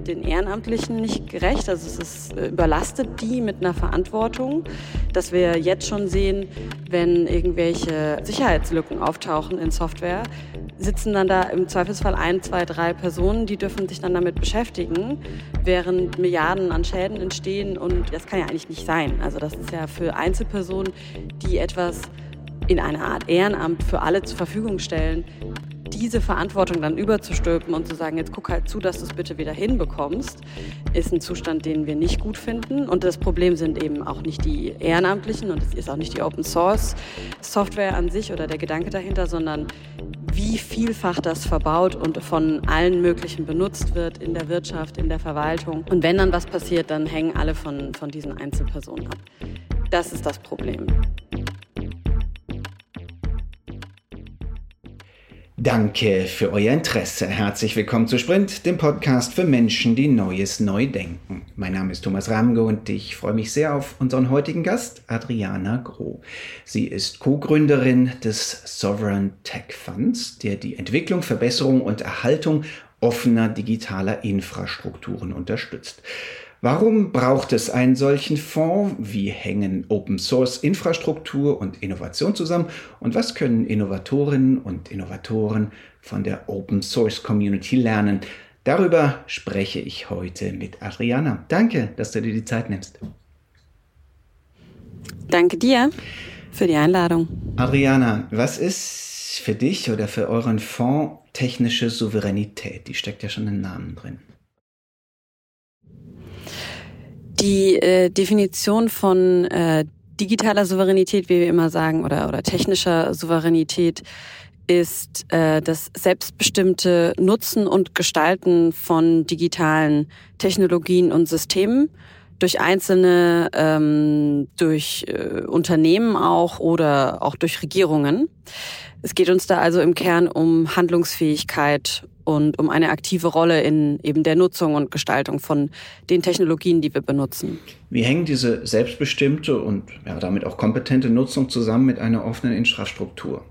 wird den Ehrenamtlichen nicht gerecht. Also es ist, äh, überlastet die mit einer Verantwortung, dass wir jetzt schon sehen, wenn irgendwelche Sicherheitslücken auftauchen in Software, sitzen dann da im Zweifelsfall ein, zwei, drei Personen, die dürfen sich dann damit beschäftigen, während Milliarden an Schäden entstehen. Und das kann ja eigentlich nicht sein. Also das ist ja für Einzelpersonen, die etwas in einer Art Ehrenamt für alle zur Verfügung stellen, diese Verantwortung dann überzustülpen und zu sagen, jetzt guck halt zu, dass du es bitte wieder hinbekommst, ist ein Zustand, den wir nicht gut finden. Und das Problem sind eben auch nicht die Ehrenamtlichen und es ist auch nicht die Open Source Software an sich oder der Gedanke dahinter, sondern wie vielfach das verbaut und von allen möglichen benutzt wird in der Wirtschaft, in der Verwaltung. Und wenn dann was passiert, dann hängen alle von, von diesen Einzelpersonen ab. Das ist das Problem. Danke für euer Interesse. Herzlich willkommen zu Sprint, dem Podcast für Menschen, die Neues neu denken. Mein Name ist Thomas Ramge und ich freue mich sehr auf unseren heutigen Gast, Adriana Groh. Sie ist Co-Gründerin des Sovereign Tech Funds, der die Entwicklung, Verbesserung und Erhaltung offener digitaler Infrastrukturen unterstützt. Warum braucht es einen solchen Fonds? Wie hängen Open Source Infrastruktur und Innovation zusammen? Und was können Innovatorinnen und Innovatoren von der Open Source Community lernen? Darüber spreche ich heute mit Adriana. Danke, dass du dir die Zeit nimmst. Danke dir für die Einladung. Adriana, was ist für dich oder für euren Fonds technische Souveränität? Die steckt ja schon im Namen drin. Die äh, Definition von äh, digitaler Souveränität, wie wir immer sagen, oder, oder technischer Souveränität ist äh, das selbstbestimmte Nutzen und Gestalten von digitalen Technologien und Systemen durch Einzelne, ähm, durch äh, Unternehmen auch oder auch durch Regierungen. Es geht uns da also im Kern um Handlungsfähigkeit und um eine aktive Rolle in eben der Nutzung und Gestaltung von den Technologien, die wir benutzen. Wie hängen diese selbstbestimmte und ja, damit auch kompetente Nutzung zusammen mit einer offenen Infrastruktur?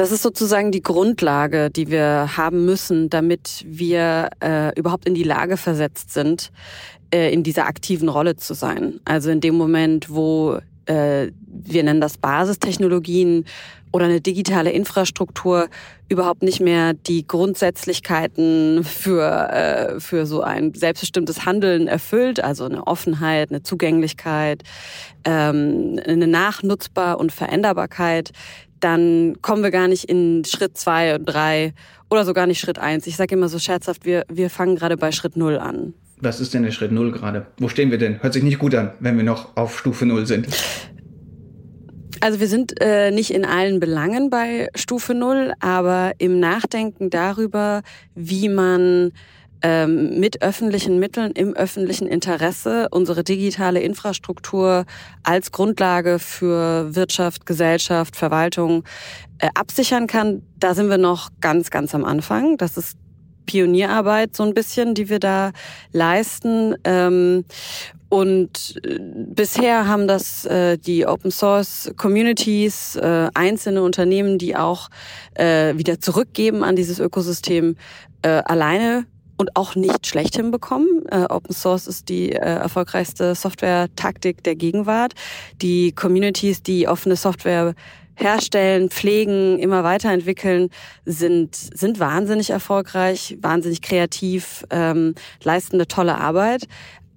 Das ist sozusagen die Grundlage, die wir haben müssen, damit wir äh, überhaupt in die Lage versetzt sind, äh, in dieser aktiven Rolle zu sein. Also in dem Moment, wo äh, wir nennen das Basistechnologien oder eine digitale Infrastruktur überhaupt nicht mehr die Grundsätzlichkeiten für, äh, für so ein selbstbestimmtes Handeln erfüllt, also eine Offenheit, eine Zugänglichkeit, ähm, eine Nachnutzbar und Veränderbarkeit, dann kommen wir gar nicht in Schritt zwei und drei oder sogar nicht Schritt eins. Ich sage immer so scherzhaft, wir, wir fangen gerade bei Schritt null an. Was ist denn der Schritt null gerade? Wo stehen wir denn? Hört sich nicht gut an, wenn wir noch auf Stufe null sind. Also wir sind äh, nicht in allen Belangen bei Stufe Null, aber im Nachdenken darüber, wie man ähm, mit öffentlichen Mitteln im öffentlichen Interesse unsere digitale Infrastruktur als Grundlage für Wirtschaft, Gesellschaft, Verwaltung äh, absichern kann, da sind wir noch ganz, ganz am Anfang. Das ist Pionierarbeit so ein bisschen, die wir da leisten. Ähm, und äh, bisher haben das äh, die Open Source Communities, äh, einzelne Unternehmen, die auch äh, wieder zurückgeben an dieses Ökosystem, äh, alleine und auch nicht schlecht hinbekommen. Äh, Open Source ist die äh, erfolgreichste Software-Taktik der Gegenwart. Die Communities, die offene Software herstellen, pflegen, immer weiterentwickeln, sind, sind wahnsinnig erfolgreich, wahnsinnig kreativ, ähm, leisten eine tolle Arbeit.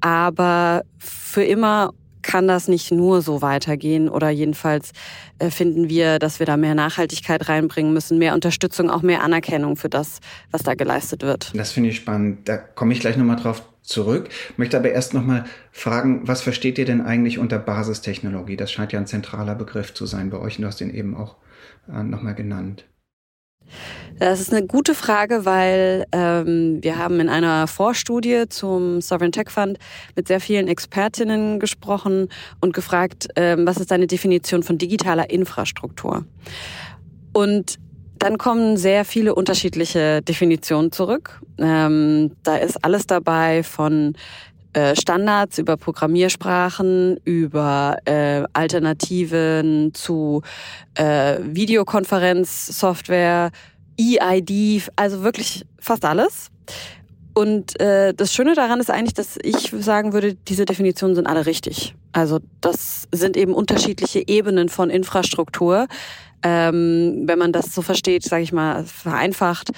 Aber für immer kann das nicht nur so weitergehen oder jedenfalls äh, finden wir, dass wir da mehr Nachhaltigkeit reinbringen müssen, mehr Unterstützung, auch mehr Anerkennung für das, was da geleistet wird. Das finde ich spannend. Da komme ich gleich nochmal drauf zurück. Möchte aber erst nochmal fragen, was versteht ihr denn eigentlich unter Basistechnologie? Das scheint ja ein zentraler Begriff zu sein bei euch und du hast den eben auch äh, nochmal genannt. Das ist eine gute Frage, weil ähm, wir haben in einer Vorstudie zum Sovereign Tech Fund mit sehr vielen Expertinnen gesprochen und gefragt, ähm, was ist deine Definition von digitaler Infrastruktur? Und dann kommen sehr viele unterschiedliche Definitionen zurück. Ähm, da ist alles dabei von äh, Standards über Programmiersprachen, über äh, Alternativen zu äh, Videokonferenzsoftware, EID, also wirklich fast alles. Und äh, das Schöne daran ist eigentlich, dass ich sagen würde, diese Definitionen sind alle richtig. Also das sind eben unterschiedliche Ebenen von Infrastruktur. Ähm, wenn man das so versteht, sage ich mal, vereinfacht,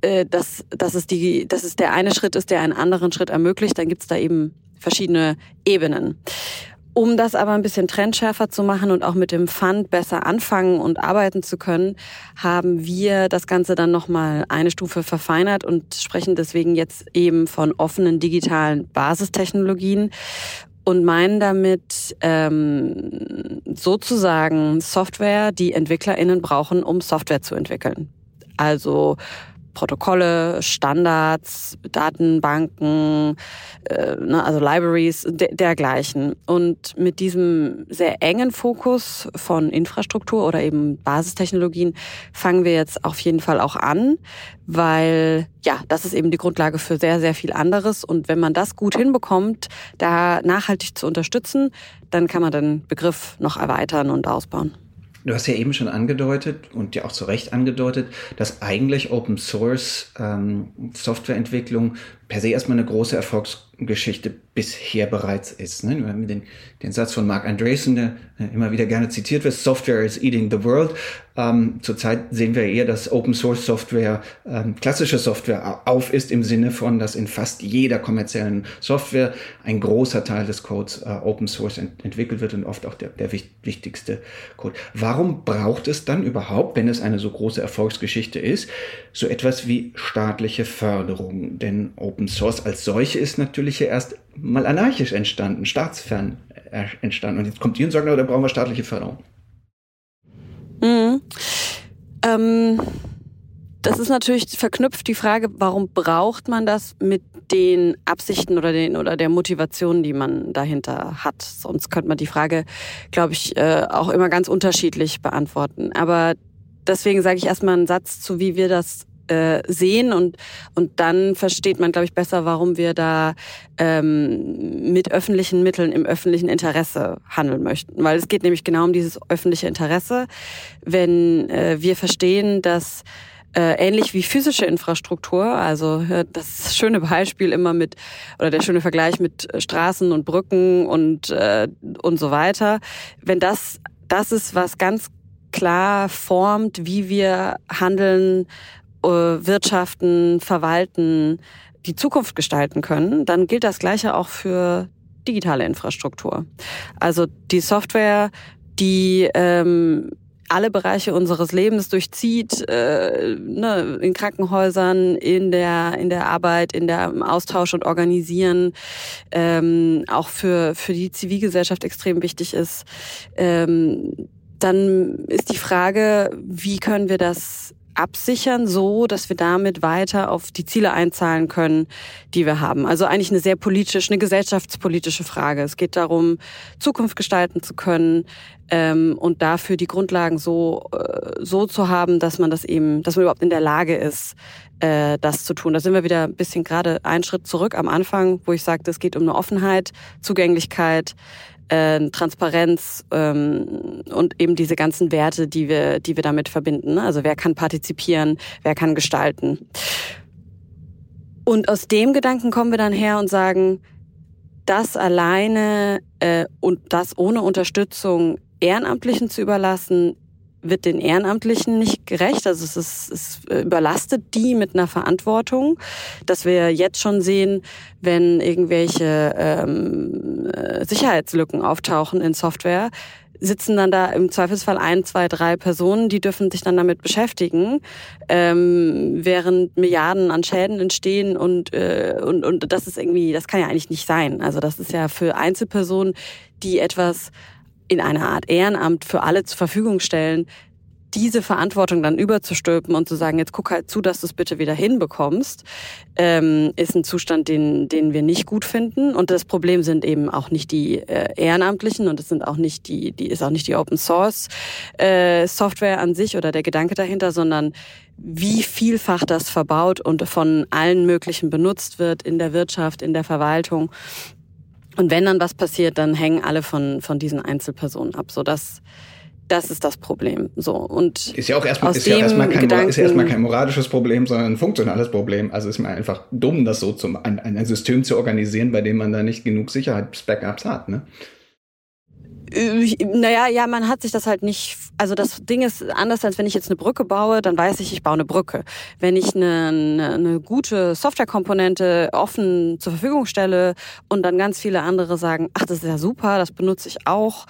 äh, dass, dass, es die, dass es der eine Schritt ist, der einen anderen Schritt ermöglicht, dann gibt's da eben verschiedene Ebenen. Um das aber ein bisschen trendschärfer zu machen und auch mit dem Fund besser anfangen und arbeiten zu können, haben wir das Ganze dann nochmal eine Stufe verfeinert und sprechen deswegen jetzt eben von offenen digitalen Basistechnologien und meinen damit ähm, sozusagen Software, die EntwicklerInnen brauchen, um Software zu entwickeln. Also Protokolle, Standards, Datenbanken, äh, ne, also Libraries, de dergleichen. Und mit diesem sehr engen Fokus von Infrastruktur oder eben Basistechnologien fangen wir jetzt auf jeden Fall auch an, weil ja, das ist eben die Grundlage für sehr, sehr viel anderes. Und wenn man das gut hinbekommt, da nachhaltig zu unterstützen, dann kann man den Begriff noch erweitern und ausbauen. Du hast ja eben schon angedeutet und ja auch zu Recht angedeutet, dass eigentlich Open Source ähm, Softwareentwicklung per se erstmal eine große Erfolgsgeschichte bisher bereits ist. Ne? Wir haben den, den Satz von Mark Andreessen, der immer wieder gerne zitiert wird, Software is eating the world. Ähm, zurzeit sehen wir eher, dass Open Source Software ähm, klassische Software auf ist im Sinne von, dass in fast jeder kommerziellen Software ein großer Teil des Codes äh, Open Source ent entwickelt wird und oft auch der, der wichtigste Code. Warum braucht es dann überhaupt, wenn es eine so große Erfolgsgeschichte ist, so etwas wie staatliche Förderung? Denn Open Source als solche ist natürlich ja erst mal anarchisch entstanden, staatsfern äh, entstanden. Und jetzt kommt ihr und sagt, da brauchen wir staatliche Förderung. Mhm. Ähm, das ist natürlich verknüpft die Frage, warum braucht man das mit den Absichten oder den oder der Motivation, die man dahinter hat. Sonst könnte man die Frage, glaube ich, äh, auch immer ganz unterschiedlich beantworten. Aber deswegen sage ich erstmal einen Satz zu, wie wir das äh, sehen und und dann versteht man, glaube ich, besser, warum wir da ähm, mit öffentlichen Mitteln im öffentlichen Interesse handeln möchten, weil es geht nämlich genau um dieses öffentliche Interesse, wenn äh, wir verstehen, dass äh, ähnlich wie physische Infrastruktur, also das schöne Beispiel immer mit oder der schöne Vergleich mit Straßen und Brücken und äh, und so weiter, wenn das das ist was ganz klar formt, wie wir handeln wirtschaften, verwalten, die Zukunft gestalten können, dann gilt das Gleiche auch für digitale Infrastruktur. Also die Software, die ähm, alle Bereiche unseres Lebens durchzieht, äh, ne, in Krankenhäusern, in der in der Arbeit, in der Austausch und Organisieren, ähm, auch für für die Zivilgesellschaft extrem wichtig ist. Ähm, dann ist die Frage, wie können wir das absichern, so dass wir damit weiter auf die Ziele einzahlen können, die wir haben. Also eigentlich eine sehr politische, eine gesellschaftspolitische Frage. Es geht darum, Zukunft gestalten zu können ähm, und dafür die Grundlagen so äh, so zu haben, dass man das eben, dass man überhaupt in der Lage ist, äh, das zu tun. Da sind wir wieder ein bisschen gerade einen Schritt zurück am Anfang, wo ich sagte, es geht um eine Offenheit, Zugänglichkeit äh, Transparenz ähm, und eben diese ganzen Werte, die wir, die wir damit verbinden. Ne? Also wer kann partizipieren, wer kann gestalten. Und aus dem Gedanken kommen wir dann her und sagen, das alleine äh, und das ohne Unterstützung Ehrenamtlichen zu überlassen, wird den Ehrenamtlichen nicht gerecht. Also es, ist, es überlastet die mit einer Verantwortung, dass wir jetzt schon sehen, wenn irgendwelche ähm, äh, Sicherheitslücken auftauchen in Software, sitzen dann da im Zweifelsfall ein, zwei, drei Personen, die dürfen sich dann damit beschäftigen, ähm, während Milliarden an Schäden entstehen und, äh, und, und das ist irgendwie, das kann ja eigentlich nicht sein. Also das ist ja für Einzelpersonen, die etwas in einer Art Ehrenamt für alle zur Verfügung stellen, diese Verantwortung dann überzustülpen und zu sagen, jetzt guck halt zu, dass du es bitte wieder hinbekommst, ähm, ist ein Zustand, den, den wir nicht gut finden. Und das Problem sind eben auch nicht die äh, Ehrenamtlichen und es sind auch nicht die, die ist auch nicht die Open Source äh, Software an sich oder der Gedanke dahinter, sondern wie vielfach das verbaut und von allen möglichen benutzt wird in der Wirtschaft, in der Verwaltung. Und wenn dann was passiert, dann hängen alle von, von diesen Einzelpersonen ab, sodass Das ist das Problem. So und ist ja auch erstmal, ist ja erstmal kein, Gedanken, ist ja erstmal kein moralisches Problem, sondern ein funktionales Problem. Also ist mir einfach dumm, das so zum ein, ein System zu organisieren, bei dem man da nicht genug Sicherheitsbackups hat. Ne? Äh, naja, ja, man hat sich das halt nicht. Also das Ding ist anders, als wenn ich jetzt eine Brücke baue, dann weiß ich, ich baue eine Brücke. Wenn ich eine, eine, eine gute Softwarekomponente offen zur Verfügung stelle und dann ganz viele andere sagen, ach, das ist ja super, das benutze ich auch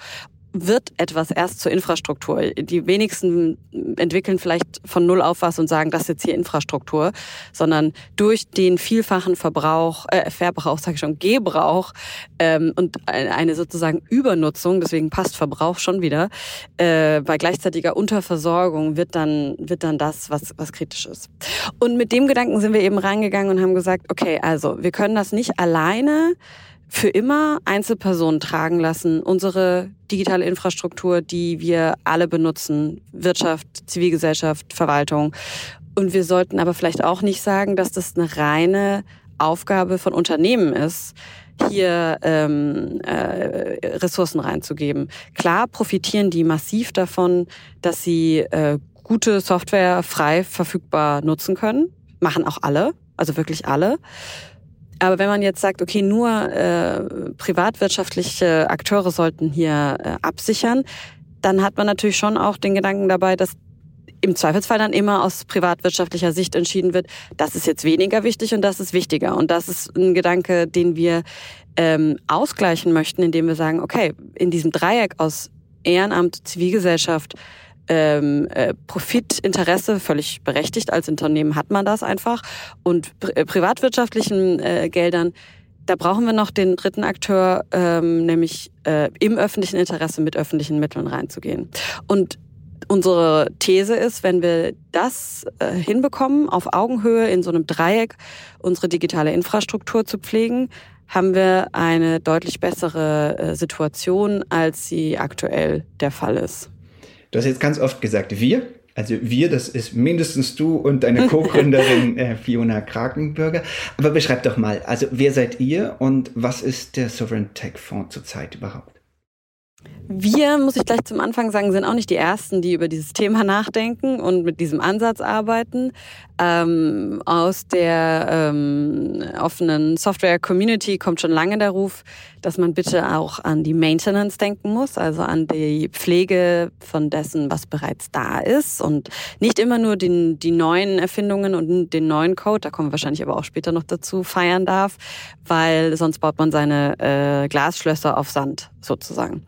wird etwas erst zur Infrastruktur. Die wenigsten entwickeln vielleicht von Null auf was und sagen, das ist jetzt hier Infrastruktur, sondern durch den vielfachen Verbrauch, äh, Verbrauch, sage ich schon, Gebrauch ähm, und eine sozusagen Übernutzung, deswegen passt Verbrauch schon wieder, äh, bei gleichzeitiger Unterversorgung wird dann, wird dann das, was, was kritisch ist. Und mit dem Gedanken sind wir eben reingegangen und haben gesagt, okay, also wir können das nicht alleine für immer Einzelpersonen tragen lassen. Unsere digitale Infrastruktur, die wir alle benutzen, Wirtschaft, Zivilgesellschaft, Verwaltung. Und wir sollten aber vielleicht auch nicht sagen, dass das eine reine Aufgabe von Unternehmen ist, hier ähm, äh, Ressourcen reinzugeben. Klar profitieren die massiv davon, dass sie äh, gute Software frei verfügbar nutzen können. Machen auch alle, also wirklich alle. Aber wenn man jetzt sagt, okay, nur äh, privatwirtschaftliche Akteure sollten hier äh, absichern, dann hat man natürlich schon auch den Gedanken dabei, dass im Zweifelsfall dann immer aus privatwirtschaftlicher Sicht entschieden wird, das ist jetzt weniger wichtig und das ist wichtiger. Und das ist ein Gedanke, den wir ähm, ausgleichen möchten, indem wir sagen, okay, in diesem Dreieck aus Ehrenamt, Zivilgesellschaft, ähm, äh, Profitinteresse, völlig berechtigt, als Unternehmen hat man das einfach. Und äh, privatwirtschaftlichen äh, Geldern, da brauchen wir noch den dritten Akteur, ähm, nämlich äh, im öffentlichen Interesse mit öffentlichen Mitteln reinzugehen. Und unsere These ist, wenn wir das äh, hinbekommen, auf Augenhöhe in so einem Dreieck unsere digitale Infrastruktur zu pflegen, haben wir eine deutlich bessere äh, Situation, als sie aktuell der Fall ist. Du hast jetzt ganz oft gesagt, wir. Also wir, das ist mindestens du und deine Co-Gründerin äh, Fiona Krakenbürger. Aber beschreib doch mal, also wer seid ihr und was ist der Sovereign Tech Fonds zurzeit überhaupt? Wir, muss ich gleich zum Anfang sagen, sind auch nicht die Ersten, die über dieses Thema nachdenken und mit diesem Ansatz arbeiten. Ähm, aus der ähm, offenen Software-Community kommt schon lange der Ruf, dass man bitte auch an die Maintenance denken muss, also an die Pflege von dessen, was bereits da ist und nicht immer nur den, die neuen Erfindungen und den neuen Code, da kommen wir wahrscheinlich aber auch später noch dazu, feiern darf, weil sonst baut man seine äh, Glasschlösser auf Sand sozusagen.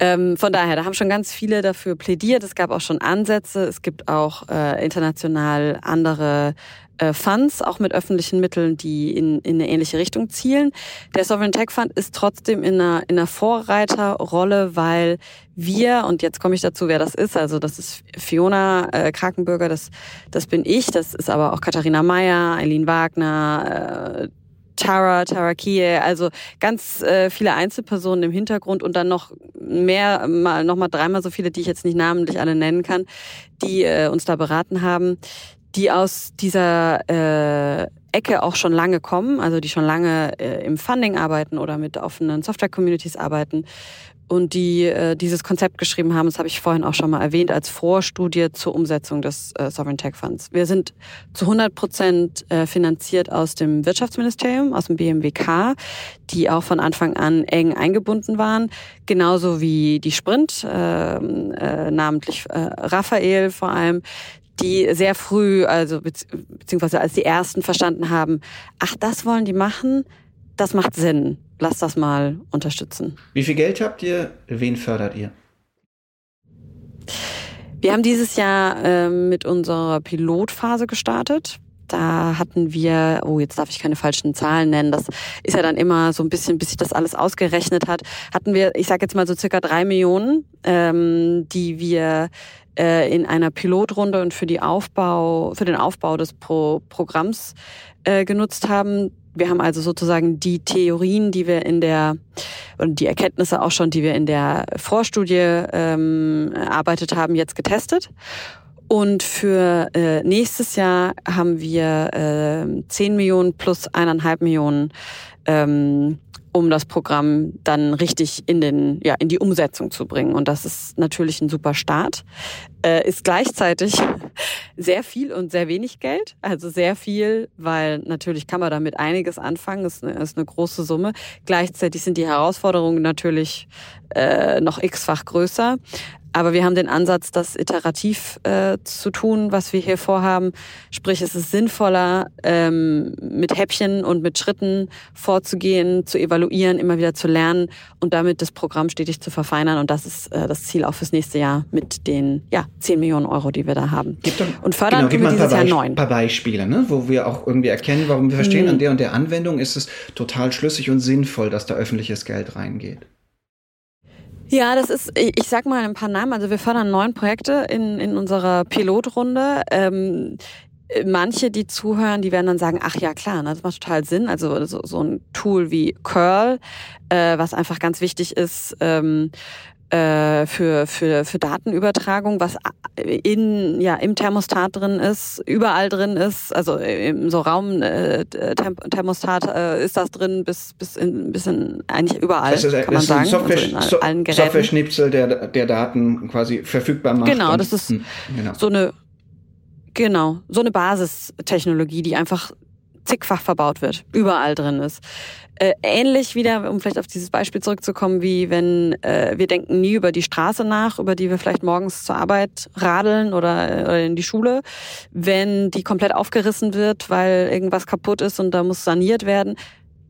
Ähm, von daher, da haben schon ganz viele dafür plädiert. Es gab auch schon Ansätze. Es gibt auch äh, international andere äh, Funds, auch mit öffentlichen Mitteln, die in, in eine ähnliche Richtung zielen. Der Sovereign Tech Fund ist trotzdem in einer, in einer Vorreiterrolle, weil wir, und jetzt komme ich dazu, wer das ist, also das ist Fiona äh, Krakenbürger, das, das bin ich, das ist aber auch Katharina Meyer, Eileen Wagner, äh, Tara, Tara Kie, also ganz äh, viele Einzelpersonen im Hintergrund und dann noch mehr, mal noch mal dreimal so viele, die ich jetzt nicht namentlich alle nennen kann, die äh, uns da beraten haben, die aus dieser äh, Ecke auch schon lange kommen, also die schon lange äh, im Funding arbeiten oder mit offenen Software-Communities arbeiten und die äh, dieses Konzept geschrieben haben, das habe ich vorhin auch schon mal erwähnt, als Vorstudie zur Umsetzung des äh, Sovereign Tech Funds. Wir sind zu 100 Prozent äh, finanziert aus dem Wirtschaftsministerium, aus dem BMWK, die auch von Anfang an eng eingebunden waren, genauso wie die Sprint, äh, äh, namentlich äh, Raphael vor allem, die sehr früh, also beziehungsweise als die ersten verstanden haben, ach, das wollen die machen, das macht Sinn. Lass das mal unterstützen. Wie viel Geld habt ihr? Wen fördert ihr? Wir haben dieses Jahr äh, mit unserer Pilotphase gestartet. Da hatten wir, oh, jetzt darf ich keine falschen Zahlen nennen, das ist ja dann immer so ein bisschen, bis sich das alles ausgerechnet hat, hatten wir, ich sage jetzt mal so circa drei Millionen, ähm, die wir äh, in einer Pilotrunde und für die Aufbau, für den Aufbau des Pro Programms äh, genutzt haben. Wir haben also sozusagen die Theorien, die wir in der und die Erkenntnisse auch schon, die wir in der Vorstudie ähm, erarbeitet haben, jetzt getestet. Und für äh, nächstes Jahr haben wir äh, 10 Millionen plus eineinhalb Millionen ähm, um das Programm dann richtig in den ja in die Umsetzung zu bringen und das ist natürlich ein super Start äh, ist gleichzeitig sehr viel und sehr wenig Geld also sehr viel weil natürlich kann man damit einiges anfangen ist eine, ist eine große Summe gleichzeitig sind die Herausforderungen natürlich äh, noch x-fach größer Aber wir haben den Ansatz, das iterativ äh, zu tun, was wir hier vorhaben. Sprich, es ist sinnvoller, ähm, mit Häppchen und mit Schritten vorzugehen, zu evaluieren, immer wieder zu lernen und damit das Programm stetig zu verfeinern. Und das ist äh, das Ziel auch fürs nächste Jahr mit den ja, 10 Millionen Euro, die wir da haben. Gibt dann, und fördern genau, wir dieses Jahr neun. Ein paar Beispiele, ne? wo wir auch irgendwie erkennen, warum wir verstehen, hm. an der und der Anwendung ist es total schlüssig und sinnvoll, dass da öffentliches Geld reingeht. Ja, das ist, ich sag mal ein paar Namen. Also wir fördern neun Projekte in, in unserer Pilotrunde. Ähm, manche, die zuhören, die werden dann sagen, ach ja klar, das macht total Sinn. Also so, so ein Tool wie Curl, äh, was einfach ganz wichtig ist, ähm, äh, für, für, für Datenübertragung, was in, ja, im Thermostat drin ist, überall drin ist, also im so Raum äh, Thermostat äh, ist das drin bis, bis, in, bis in eigentlich überall, das ist, kann man sagen. Software, also allen Geräten. Software-Schnipsel der, der Daten quasi verfügbar macht. Genau, das ist hm, genau. so eine Genau, so eine Basistechnologie, die einfach zigfach verbaut wird, überall drin ist. Äh, ähnlich wieder, um vielleicht auf dieses Beispiel zurückzukommen, wie wenn äh, wir denken nie über die Straße nach, über die wir vielleicht morgens zur Arbeit radeln oder, äh, oder in die Schule. Wenn die komplett aufgerissen wird, weil irgendwas kaputt ist und da muss saniert werden,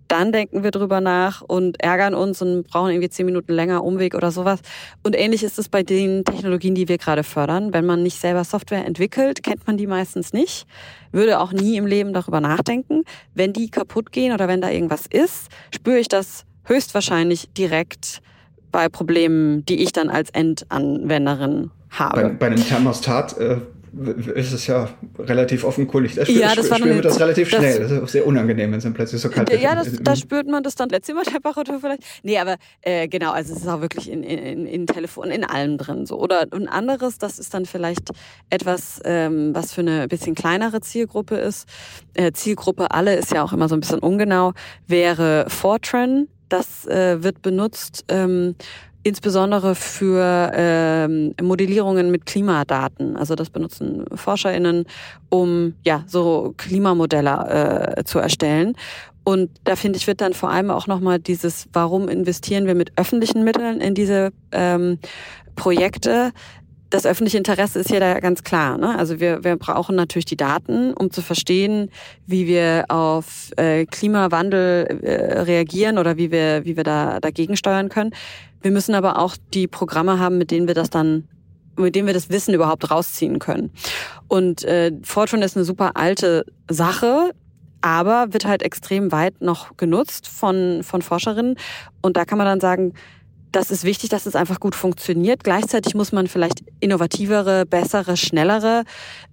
dann denken wir drüber nach und ärgern uns und brauchen irgendwie zehn Minuten länger Umweg oder sowas. Und ähnlich ist es bei den Technologien, die wir gerade fördern. Wenn man nicht selber Software entwickelt, kennt man die meistens nicht, würde auch nie im Leben darüber nachdenken. Wenn die kaputt gehen oder wenn da irgendwas ist, spüre ich das höchstwahrscheinlich direkt bei Problemen, die ich dann als Endanwenderin habe. Bei, bei einem Thermostat äh, ist es ja relativ offenkundig. Da ja, das spüren wir das relativ das, schnell. Das ist auch sehr unangenehm, wenn es dann plötzlich so kalt ist. Ja, das, da spürt man das dann Zimmertemperatur vielleicht. Nee, aber äh, genau, also es ist auch wirklich in, in, in Telefon, in allem drin so. Oder ein anderes, das ist dann vielleicht etwas, ähm, was für eine bisschen kleinere Zielgruppe ist. Äh, Zielgruppe alle ist ja auch immer so ein bisschen ungenau, wäre Fortran. Das äh, wird benutzt ähm, insbesondere für ähm, Modellierungen mit Klimadaten. Also das benutzen ForscherInnen, um ja so Klimamodelle äh, zu erstellen. Und da finde ich, wird dann vor allem auch nochmal dieses, warum investieren wir mit öffentlichen Mitteln in diese ähm, Projekte? Das öffentliche Interesse ist hier da ganz klar. Ne? Also wir, wir brauchen natürlich die Daten, um zu verstehen, wie wir auf äh, Klimawandel äh, reagieren oder wie wir, wie wir da dagegen steuern können. Wir müssen aber auch die Programme haben, mit denen wir das dann mit dem wir das Wissen überhaupt rausziehen können. Und äh, Fortune ist eine super alte Sache, aber wird halt extrem weit noch genutzt von, von Forscherinnen. Und da kann man dann sagen, das ist wichtig, dass es einfach gut funktioniert. Gleichzeitig muss man vielleicht innovativere, bessere, schnellere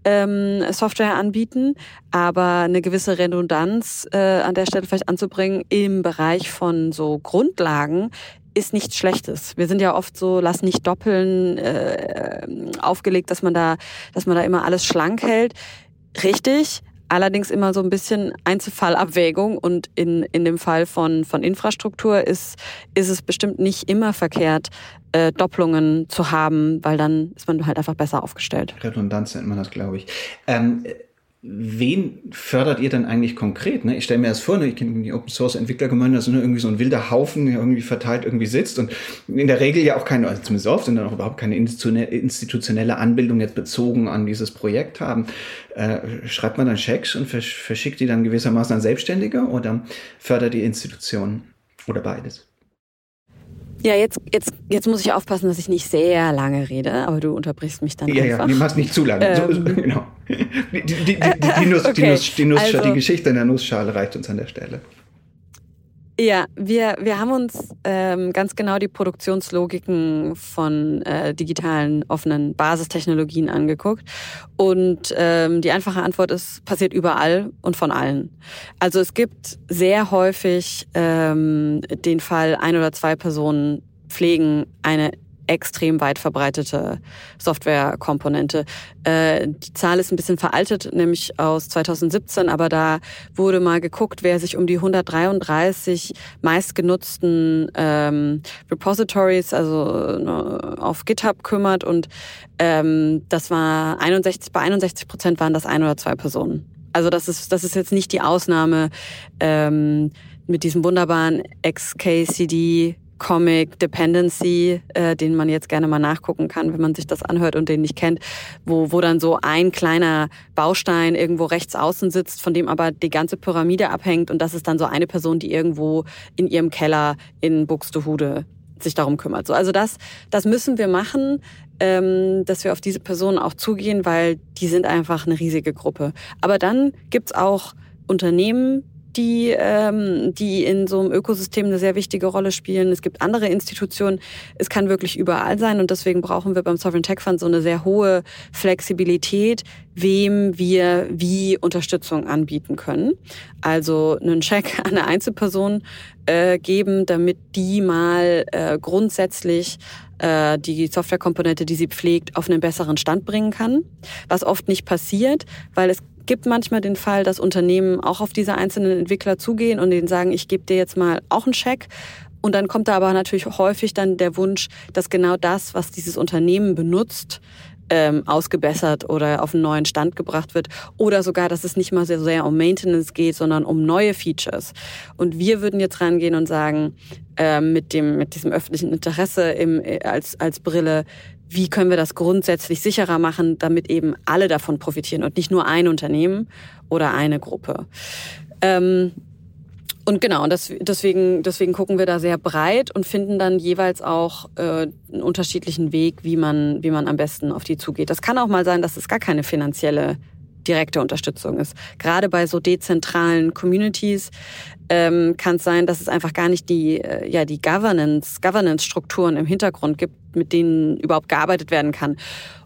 ähm, Software anbieten, aber eine gewisse Redundanz äh, an der Stelle vielleicht anzubringen im Bereich von so Grundlagen ist nichts Schlechtes. Wir sind ja oft so, lass nicht doppeln äh, aufgelegt, dass man da, dass man da immer alles schlank hält. Richtig, allerdings immer so ein bisschen Einzelfallabwägung und in, in dem Fall von, von Infrastruktur ist, ist es bestimmt nicht immer verkehrt, äh, Doppelungen zu haben, weil dann ist man halt einfach besser aufgestellt. Redundanz nennt man das, glaube ich. Ähm, wen fördert ihr denn eigentlich konkret? Ne? Ich stelle mir das vor, ne? ich kenne die Open Source Entwicklergemeinde, das ist nur irgendwie so ein wilder Haufen, der irgendwie verteilt irgendwie sitzt und in der Regel ja auch keine, also zumindest oft sind dann auch überhaupt keine institutionelle Anbildung jetzt bezogen an dieses Projekt haben. Äh, schreibt man dann Schecks und verschickt die dann gewissermaßen an Selbstständige oder fördert die Institutionen oder beides? Ja, jetzt, jetzt, jetzt muss ich aufpassen, dass ich nicht sehr lange rede, aber du unterbrichst mich dann ja, einfach. Ja, du machst nicht zu lange. Ähm. So, genau. Die, die, die, die, Nuss, okay. die, Nuss, die, Nuss, also, die Geschichte in der Nussschale reicht uns an der Stelle. Ja, wir, wir haben uns ähm, ganz genau die Produktionslogiken von äh, digitalen offenen Basistechnologien angeguckt. Und ähm, die einfache Antwort ist, passiert überall und von allen. Also es gibt sehr häufig ähm, den Fall, ein oder zwei Personen pflegen eine extrem weit verbreitete Softwarekomponente. Äh, die Zahl ist ein bisschen veraltet, nämlich aus 2017, aber da wurde mal geguckt, wer sich um die 133 meistgenutzten ähm, Repositories, also ne, auf GitHub kümmert und ähm, das war 61, bei 61 Prozent waren das ein oder zwei Personen. Also das ist, das ist jetzt nicht die Ausnahme ähm, mit diesem wunderbaren XKCD Comic Dependency, äh, den man jetzt gerne mal nachgucken kann, wenn man sich das anhört und den nicht kennt, wo, wo dann so ein kleiner Baustein irgendwo rechts außen sitzt, von dem aber die ganze Pyramide abhängt und das ist dann so eine Person, die irgendwo in ihrem Keller in Buxtehude sich darum kümmert. So, also das, das müssen wir machen, ähm, dass wir auf diese Personen auch zugehen, weil die sind einfach eine riesige Gruppe. Aber dann gibt's auch Unternehmen, die, ähm, die in so einem Ökosystem eine sehr wichtige Rolle spielen. Es gibt andere Institutionen. Es kann wirklich überall sein und deswegen brauchen wir beim Sovereign Tech Fund so eine sehr hohe Flexibilität, wem wir wie Unterstützung anbieten können. Also einen Check an eine Einzelperson äh, geben, damit die mal äh, grundsätzlich äh, die Softwarekomponente, die sie pflegt, auf einen besseren Stand bringen kann. Was oft nicht passiert, weil es gibt manchmal den Fall, dass Unternehmen auch auf diese einzelnen Entwickler zugehen und denen sagen, ich gebe dir jetzt mal auch einen Check. Und dann kommt da aber natürlich häufig dann der Wunsch, dass genau das, was dieses Unternehmen benutzt, ähm, ausgebessert oder auf einen neuen Stand gebracht wird oder sogar, dass es nicht mal sehr, sehr um Maintenance geht, sondern um neue Features. Und wir würden jetzt rangehen und sagen, äh, mit dem mit diesem öffentlichen Interesse im, äh, als als Brille, wie können wir das grundsätzlich sicherer machen, damit eben alle davon profitieren und nicht nur ein Unternehmen oder eine Gruppe. Ähm, und genau, das, deswegen, deswegen gucken wir da sehr breit und finden dann jeweils auch äh, einen unterschiedlichen Weg, wie man, wie man am besten auf die zugeht. Das kann auch mal sein, dass es gar keine finanzielle direkte Unterstützung ist. Gerade bei so dezentralen Communities ähm, kann es sein, dass es einfach gar nicht die, äh, ja, die Governance, Governance-Strukturen im Hintergrund gibt, mit denen überhaupt gearbeitet werden kann.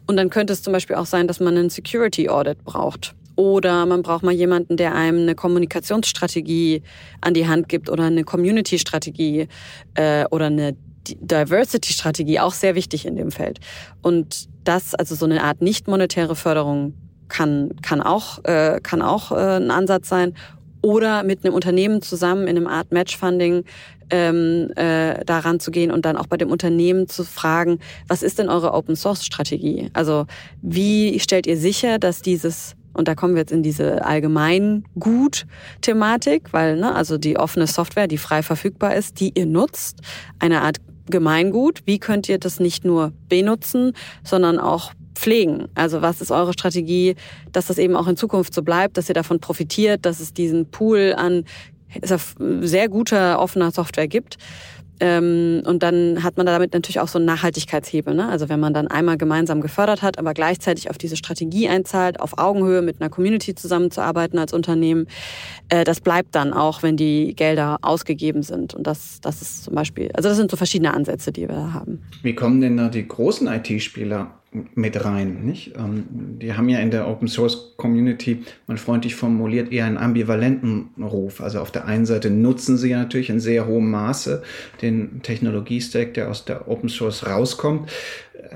Und dann könnte es zum Beispiel auch sein, dass man einen Security Audit braucht. Oder man braucht mal jemanden, der einem eine Kommunikationsstrategie an die Hand gibt oder eine Community-Strategie äh, oder eine Diversity-Strategie, auch sehr wichtig in dem Feld. Und das, also so eine Art nicht monetäre Förderung, kann, kann auch, äh, kann auch äh, ein Ansatz sein. Oder mit einem Unternehmen zusammen in einem Art Matchfunding ähm, äh, daran zu gehen und dann auch bei dem Unternehmen zu fragen, was ist denn eure Open Source Strategie? Also wie stellt ihr sicher, dass dieses und da kommen wir jetzt in diese Allgemeingut-Thematik, weil ne, also die offene Software, die frei verfügbar ist, die ihr nutzt, eine Art Gemeingut. Wie könnt ihr das nicht nur benutzen, sondern auch pflegen? Also was ist eure Strategie, dass das eben auch in Zukunft so bleibt, dass ihr davon profitiert, dass es diesen Pool an sehr guter offener Software gibt? Ähm, und dann hat man damit natürlich auch so einen Nachhaltigkeitshebel. Ne? Also wenn man dann einmal gemeinsam gefördert hat, aber gleichzeitig auf diese Strategie einzahlt, auf Augenhöhe mit einer Community zusammenzuarbeiten als Unternehmen, äh, das bleibt dann auch, wenn die Gelder ausgegeben sind. Und das, das ist zum Beispiel, also das sind so verschiedene Ansätze, die wir da haben. Wie kommen denn da die großen IT-Spieler mit rein. Nicht? Ähm, die haben ja in der Open Source Community, mal freundlich formuliert, eher einen ambivalenten Ruf. Also auf der einen Seite nutzen sie ja natürlich in sehr hohem Maße den Technologiestack, der aus der Open Source rauskommt.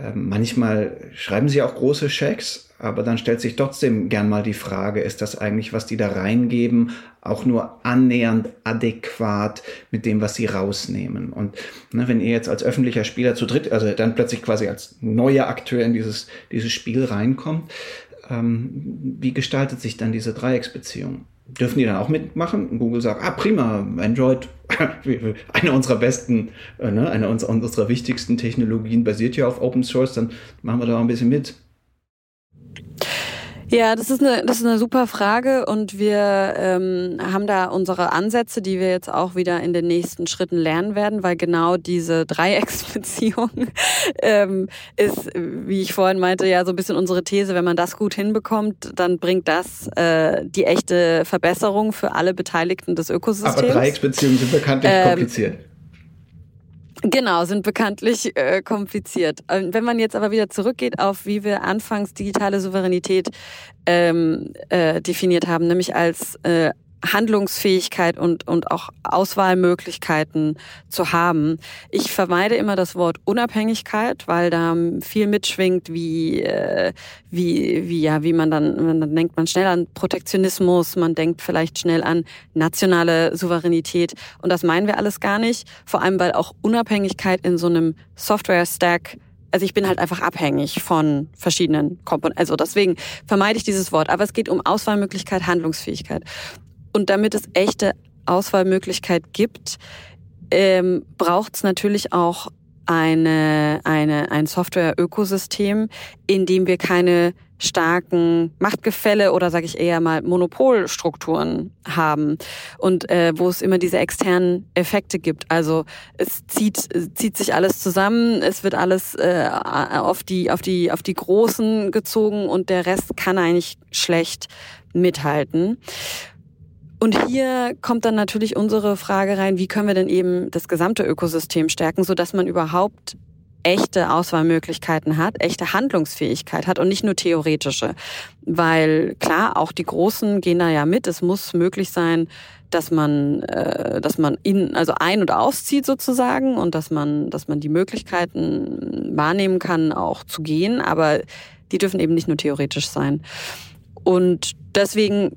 Ähm, manchmal schreiben sie auch große Schecks, aber dann stellt sich trotzdem gern mal die Frage, ist das eigentlich, was die da reingeben, auch nur annähernd adäquat mit dem, was sie rausnehmen? Und ne, wenn ihr jetzt als öffentlicher Spieler zu dritt, also dann plötzlich quasi als neuer Akteur in dieses, dieses Spiel reinkommt, ähm, wie gestaltet sich dann diese Dreiecksbeziehung? Dürfen die dann auch mitmachen? Google sagt, ah prima, Android, eine unserer besten, äh, ne, eine unserer wichtigsten Technologien basiert ja auf Open Source, dann machen wir da auch ein bisschen mit. Ja, das ist eine, das ist eine super Frage und wir ähm, haben da unsere Ansätze, die wir jetzt auch wieder in den nächsten Schritten lernen werden, weil genau diese Dreiecksbeziehung ähm, ist, wie ich vorhin meinte, ja so ein bisschen unsere These, wenn man das gut hinbekommt, dann bringt das äh, die echte Verbesserung für alle Beteiligten des Ökosystems. Aber Dreiecksbeziehungen sind bekanntlich ähm, kompliziert. Genau, sind bekanntlich äh, kompliziert. Ähm, wenn man jetzt aber wieder zurückgeht auf, wie wir anfangs digitale Souveränität ähm, äh, definiert haben, nämlich als äh, Handlungsfähigkeit und, und auch Auswahlmöglichkeiten zu haben. Ich vermeide immer das Wort Unabhängigkeit, weil da viel mitschwingt, wie, äh, wie, wie, ja, wie man dann, man dann denkt man schnell an Protektionismus, man denkt vielleicht schnell an nationale Souveränität. Und das meinen wir alles gar nicht. Vor allem, weil auch Unabhängigkeit in so einem Software-Stack also ich bin halt einfach abhängig von verschiedenen Komponenten. Also deswegen vermeide ich dieses Wort. Aber es geht um Auswahlmöglichkeit, Handlungsfähigkeit. Und damit es echte Auswahlmöglichkeit gibt, ähm, braucht es natürlich auch eine, eine, ein Software-Ökosystem, in dem wir keine starken Machtgefälle oder sage ich eher mal Monopolstrukturen haben und äh, wo es immer diese externen Effekte gibt. Also es zieht zieht sich alles zusammen, es wird alles äh, auf die auf die auf die Großen gezogen und der Rest kann eigentlich schlecht mithalten. Und hier kommt dann natürlich unsere Frage rein, wie können wir denn eben das gesamte Ökosystem stärken, so dass man überhaupt echte Auswahlmöglichkeiten hat, echte Handlungsfähigkeit hat und nicht nur theoretische. Weil klar, auch die Großen gehen da ja mit. Es muss möglich sein, dass man, äh, dass man in, also ein- und auszieht sozusagen und dass man, dass man die Möglichkeiten wahrnehmen kann, auch zu gehen. Aber die dürfen eben nicht nur theoretisch sein. Und deswegen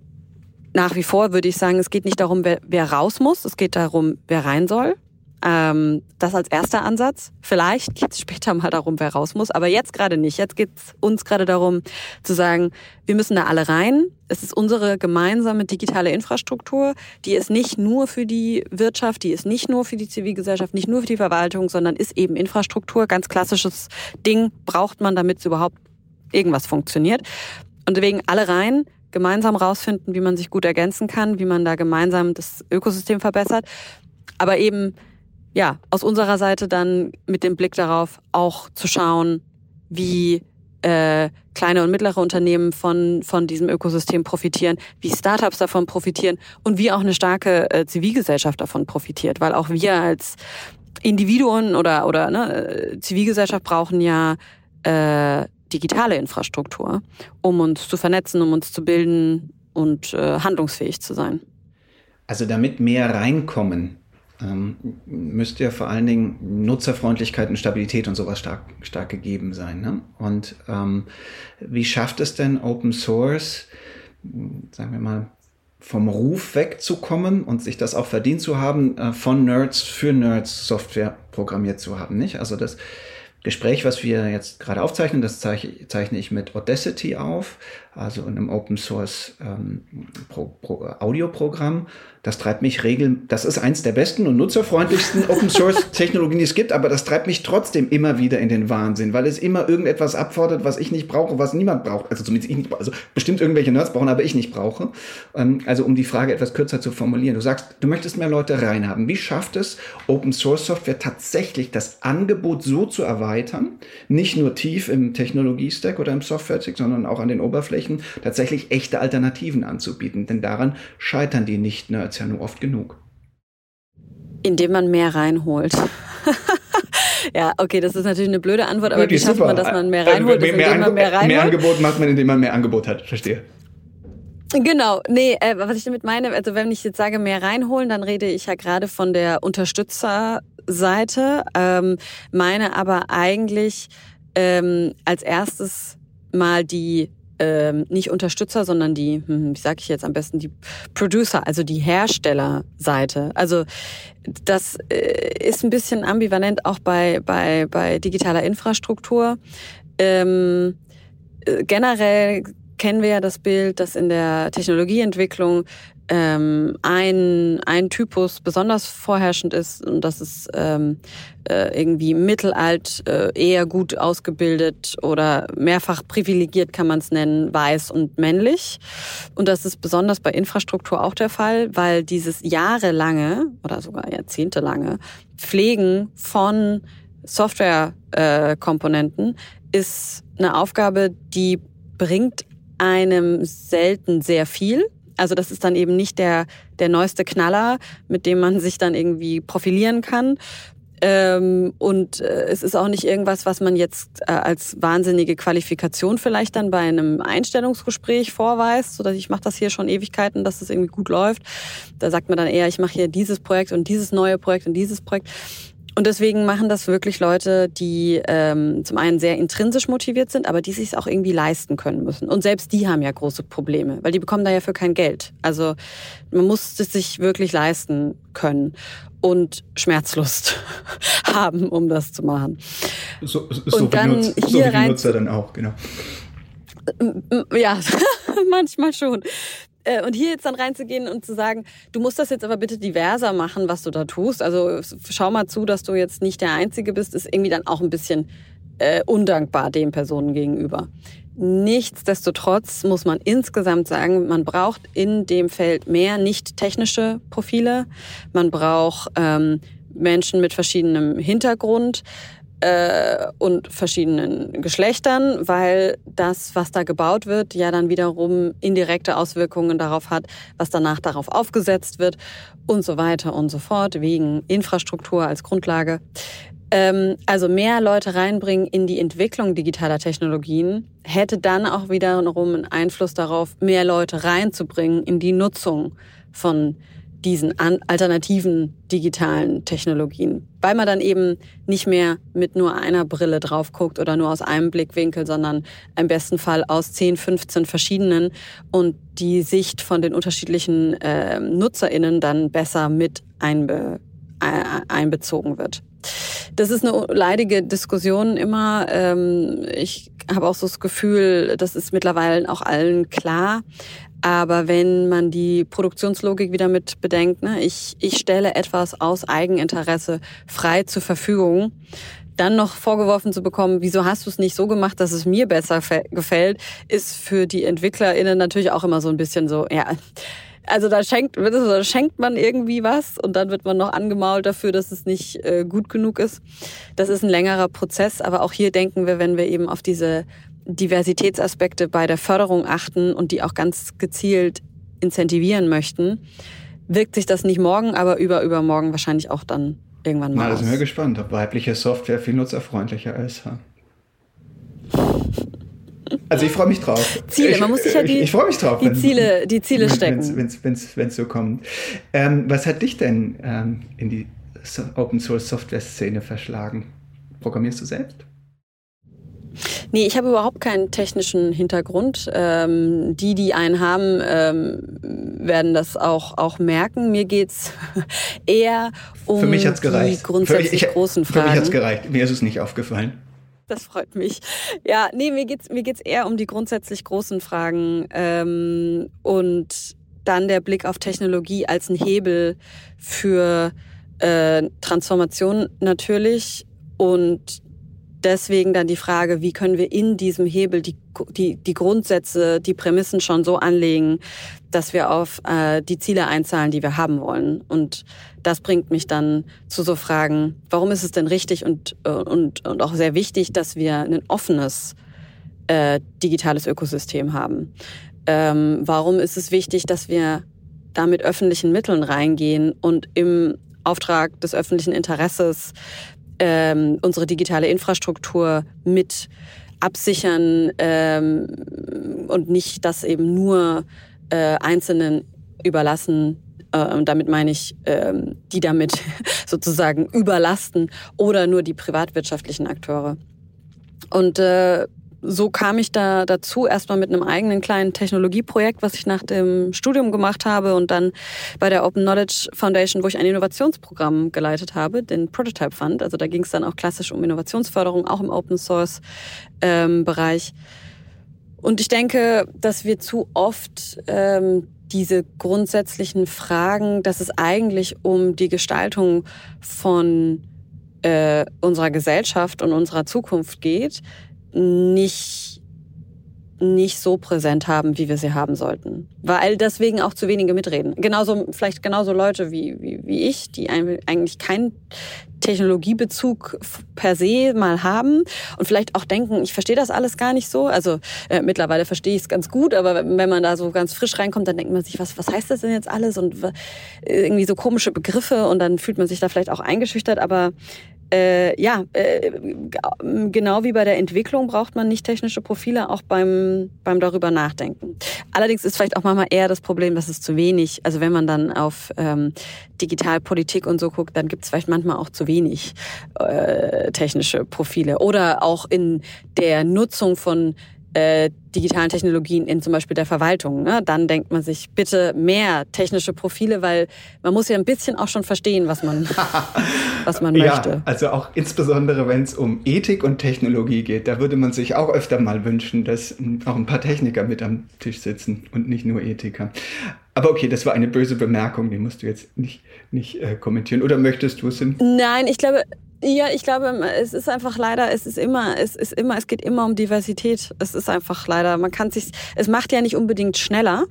nach wie vor würde ich sagen, es geht nicht darum, wer, wer raus muss, es geht darum, wer rein soll. Ähm, das als erster Ansatz. Vielleicht geht es später mal darum, wer raus muss, aber jetzt gerade nicht. Jetzt geht es uns gerade darum zu sagen, wir müssen da alle rein. Es ist unsere gemeinsame digitale Infrastruktur. Die ist nicht nur für die Wirtschaft, die ist nicht nur für die Zivilgesellschaft, nicht nur für die Verwaltung, sondern ist eben Infrastruktur. Ganz klassisches Ding braucht man, damit es überhaupt irgendwas funktioniert. Und deswegen alle rein, gemeinsam rausfinden, wie man sich gut ergänzen kann, wie man da gemeinsam das Ökosystem verbessert. Aber eben ja, aus unserer Seite dann mit dem Blick darauf auch zu schauen, wie äh, kleine und mittlere Unternehmen von, von diesem Ökosystem profitieren, wie Startups davon profitieren und wie auch eine starke äh, Zivilgesellschaft davon profitiert, weil auch wir als Individuen oder, oder ne, Zivilgesellschaft brauchen ja äh, digitale Infrastruktur, um uns zu vernetzen, um uns zu bilden und äh, handlungsfähig zu sein. Also damit mehr reinkommen, ähm, müsste ja vor allen Dingen Nutzerfreundlichkeit und Stabilität und sowas stark, stark gegeben sein. Ne? Und ähm, wie schafft es denn Open Source, sagen wir mal, vom Ruf wegzukommen und sich das auch verdient zu haben, äh, von Nerds für Nerds Software programmiert zu haben, nicht? Also das Gespräch, was wir jetzt gerade aufzeichnen, das zeichne ich mit Audacity auf, also in einem Open Source ähm, Pro, Pro, Audioprogramm. Das treibt mich regel, das ist eins der besten und nutzerfreundlichsten Open Source Technologien, die es gibt, aber das treibt mich trotzdem immer wieder in den Wahnsinn, weil es immer irgendetwas abfordert, was ich nicht brauche, was niemand braucht. Also zumindest ich nicht, also bestimmt irgendwelche Nerds brauchen, aber ich nicht brauche. Ähm, also um die Frage etwas kürzer zu formulieren. Du sagst, du möchtest mehr Leute reinhaben. Wie schafft es Open Source Software tatsächlich das Angebot so zu erweitern, nicht nur tief im Technologie-Stack oder im Software-Stack, sondern auch an den Oberflächen, tatsächlich echte Alternativen anzubieten? Denn daran scheitern die Nicht-Nerds ja nur oft genug. Indem man mehr reinholt. ja, okay, das ist natürlich eine blöde Antwort, aber wie schafft super. man, dass man mehr reinholt? Äh, mehr, man mehr, reinholt? mehr Angebot macht man, indem man mehr Angebot hat, verstehe. Genau, nee, äh, was ich damit meine, also wenn ich jetzt sage mehr reinholen, dann rede ich ja gerade von der Unterstützerseite, ähm, meine aber eigentlich ähm, als erstes mal die ähm, nicht Unterstützer, sondern die, hm, wie sage ich jetzt am besten, die Producer, also die Herstellerseite. Also das äh, ist ein bisschen ambivalent auch bei, bei, bei digitaler Infrastruktur. Ähm, äh, generell kennen wir ja das Bild, dass in der Technologieentwicklung ähm, ein, ein Typus besonders vorherrschend ist und das ist ähm, äh, irgendwie mittelalt, äh, eher gut ausgebildet oder mehrfach privilegiert kann man es nennen, weiß und männlich. Und das ist besonders bei Infrastruktur auch der Fall, weil dieses jahrelange oder sogar jahrzehntelange Pflegen von Softwarekomponenten äh, ist eine Aufgabe, die bringt einem selten sehr viel also das ist dann eben nicht der, der neueste Knaller, mit dem man sich dann irgendwie profilieren kann. Ähm, und äh, es ist auch nicht irgendwas, was man jetzt äh, als wahnsinnige Qualifikation vielleicht dann bei einem Einstellungsgespräch vorweist, so dass ich mache das hier schon Ewigkeiten, dass es das irgendwie gut läuft. Da sagt man dann eher, ich mache hier dieses Projekt und dieses neue Projekt und dieses Projekt. Und deswegen machen das wirklich Leute, die ähm, zum einen sehr intrinsisch motiviert sind, aber die sich auch irgendwie leisten können müssen. Und selbst die haben ja große Probleme, weil die bekommen da ja für kein Geld. Also man muss es sich wirklich leisten können und Schmerzlust haben, um das zu machen. So, so, und dann benutzt, hier so wie die Nutzer dann auch, genau. Ja, manchmal schon. Äh, und hier jetzt dann reinzugehen und zu sagen, du musst das jetzt aber bitte diverser machen, was du da tust. Also schau mal zu, dass du jetzt nicht der Einzige bist, ist irgendwie dann auch ein bisschen äh, undankbar den Personen gegenüber. Nichtsdestotrotz muss man insgesamt sagen, man braucht in dem Feld mehr nicht technische Profile. Man braucht ähm, Menschen mit verschiedenem Hintergrund äh, und verschiedenen Geschlechtern, weil das, was da gebaut wird, ja dann wiederum indirekte Auswirkungen darauf hat, was danach darauf aufgesetzt wird und so weiter und so fort, wegen Infrastruktur als Grundlage. Ähm, also mehr Leute reinbringen in die Entwicklung digitaler Technologien, hätte dann auch wiederum einen Einfluss darauf, mehr Leute reinzubringen in die Nutzung von diesen alternativen digitalen Technologien, weil man dann eben nicht mehr mit nur einer Brille drauf guckt oder nur aus einem Blickwinkel, sondern im besten Fall aus 10, 15 verschiedenen und die Sicht von den unterschiedlichen äh, Nutzerinnen dann besser mit einbe äh, einbezogen wird. Das ist eine leidige Diskussion immer. Ähm, ich habe auch so das Gefühl, das ist mittlerweile auch allen klar. Aber wenn man die Produktionslogik wieder mit bedenkt, ne, ich, ich stelle etwas aus Eigeninteresse frei zur Verfügung, dann noch vorgeworfen zu bekommen, wieso hast du es nicht so gemacht, dass es mir besser gefällt, ist für die EntwicklerInnen natürlich auch immer so ein bisschen so, ja, also da schenkt, da schenkt man irgendwie was und dann wird man noch angemault dafür, dass es nicht äh, gut genug ist. Das ist ein längerer Prozess, aber auch hier denken wir, wenn wir eben auf diese Diversitätsaspekte bei der Förderung achten und die auch ganz gezielt incentivieren möchten, wirkt sich das nicht morgen, aber über übermorgen wahrscheinlich auch dann irgendwann mal. Na, da sind wir gespannt, ob weibliche Software viel nutzerfreundlicher ist. Also ich freue mich drauf. Ziele, man muss sich ja die, ich, ich freue mich drauf, die wenn, Ziele, die Ziele stecken. Wenn es so kommt. Ähm, was hat dich denn ähm, in die Open Source Software Szene verschlagen? Programmierst du selbst? Nee, ich habe überhaupt keinen technischen Hintergrund. Ähm, die, die einen haben, ähm, werden das auch, auch merken. Mir geht's eher um für mich hat's gereicht. die grundsätzlich für mich, ich, großen Fragen. Für mich hat's gereicht. Mir ist es nicht aufgefallen. Das freut mich. Ja, nee, mir geht's mir geht's eher um die grundsätzlich großen Fragen ähm, und dann der Blick auf Technologie als ein Hebel für äh, Transformation natürlich und deswegen dann die Frage, wie können wir in diesem Hebel die, die, die Grundsätze, die Prämissen schon so anlegen, dass wir auf äh, die Ziele einzahlen, die wir haben wollen. Und das bringt mich dann zu so Fragen, warum ist es denn richtig und, äh, und, und auch sehr wichtig, dass wir ein offenes äh, digitales Ökosystem haben? Ähm, warum ist es wichtig, dass wir da mit öffentlichen Mitteln reingehen und im Auftrag des öffentlichen Interesses ähm, unsere digitale Infrastruktur mit absichern ähm, und nicht das eben nur äh, Einzelnen überlassen. Äh, und damit meine ich, ähm, die damit sozusagen überlasten oder nur die privatwirtschaftlichen Akteure. Und äh, so kam ich da dazu, erstmal mit einem eigenen kleinen Technologieprojekt, was ich nach dem Studium gemacht habe und dann bei der Open Knowledge Foundation, wo ich ein Innovationsprogramm geleitet habe, den Prototype Fund. Also da ging es dann auch klassisch um Innovationsförderung, auch im Open Source ähm, Bereich. Und ich denke, dass wir zu oft ähm, diese grundsätzlichen Fragen, dass es eigentlich um die Gestaltung von äh, unserer Gesellschaft und unserer Zukunft geht, nicht nicht so präsent haben, wie wir sie haben sollten. Weil deswegen auch zu wenige mitreden. Genauso, vielleicht genauso Leute wie, wie, wie ich, die eigentlich keinen Technologiebezug per se mal haben und vielleicht auch denken, ich verstehe das alles gar nicht so. Also äh, mittlerweile verstehe ich es ganz gut, aber wenn man da so ganz frisch reinkommt, dann denkt man sich, was, was heißt das denn jetzt alles? Und irgendwie so komische Begriffe und dann fühlt man sich da vielleicht auch eingeschüchtert. Aber äh, ja, äh, genau wie bei der Entwicklung braucht man nicht technische Profile, auch beim, beim darüber nachdenken. Allerdings ist vielleicht auch manchmal eher das Problem, dass es zu wenig, also wenn man dann auf ähm, Digitalpolitik und so guckt, dann gibt es vielleicht manchmal auch zu wenig äh, technische Profile. Oder auch in der Nutzung von äh, digitalen Technologien in zum Beispiel der Verwaltung. Ne? Dann denkt man sich bitte mehr technische Profile, weil man muss ja ein bisschen auch schon verstehen, was man, was man ja, möchte. Also auch insbesondere, wenn es um Ethik und Technologie geht, da würde man sich auch öfter mal wünschen, dass auch ein paar Techniker mit am Tisch sitzen und nicht nur Ethiker. Aber okay, das war eine böse Bemerkung, die musst du jetzt nicht, nicht äh, kommentieren. Oder möchtest du es? Nein, ich glaube, ja, ich glaube, es ist einfach leider, es ist immer, es ist immer, es geht immer um Diversität. Es ist einfach leider, man kann sich, es macht ja nicht unbedingt schneller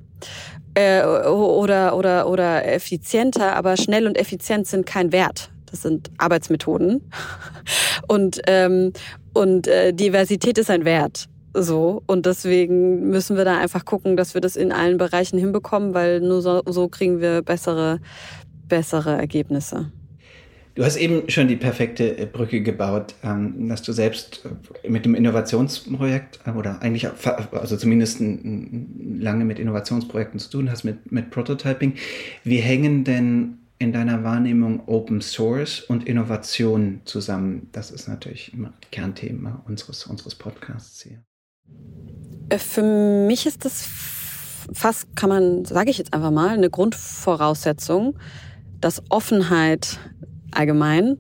äh, oder oder oder effizienter, aber schnell und effizient sind kein Wert. Das sind Arbeitsmethoden und ähm, und äh, Diversität ist ein Wert. So und deswegen müssen wir da einfach gucken, dass wir das in allen Bereichen hinbekommen, weil nur so, so kriegen wir bessere bessere Ergebnisse. Du hast eben schon die perfekte äh, Brücke gebaut, ähm, dass du selbst äh, mit dem Innovationsprojekt äh, oder eigentlich, also zumindest lange mit Innovationsprojekten zu tun hast, mit, mit Prototyping. Wie hängen denn in deiner Wahrnehmung Open Source und Innovation zusammen? Das ist natürlich immer Kernthema unseres, unseres Podcasts hier. Für mich ist das fast, kann man, sage ich jetzt einfach mal, eine Grundvoraussetzung, dass Offenheit allgemein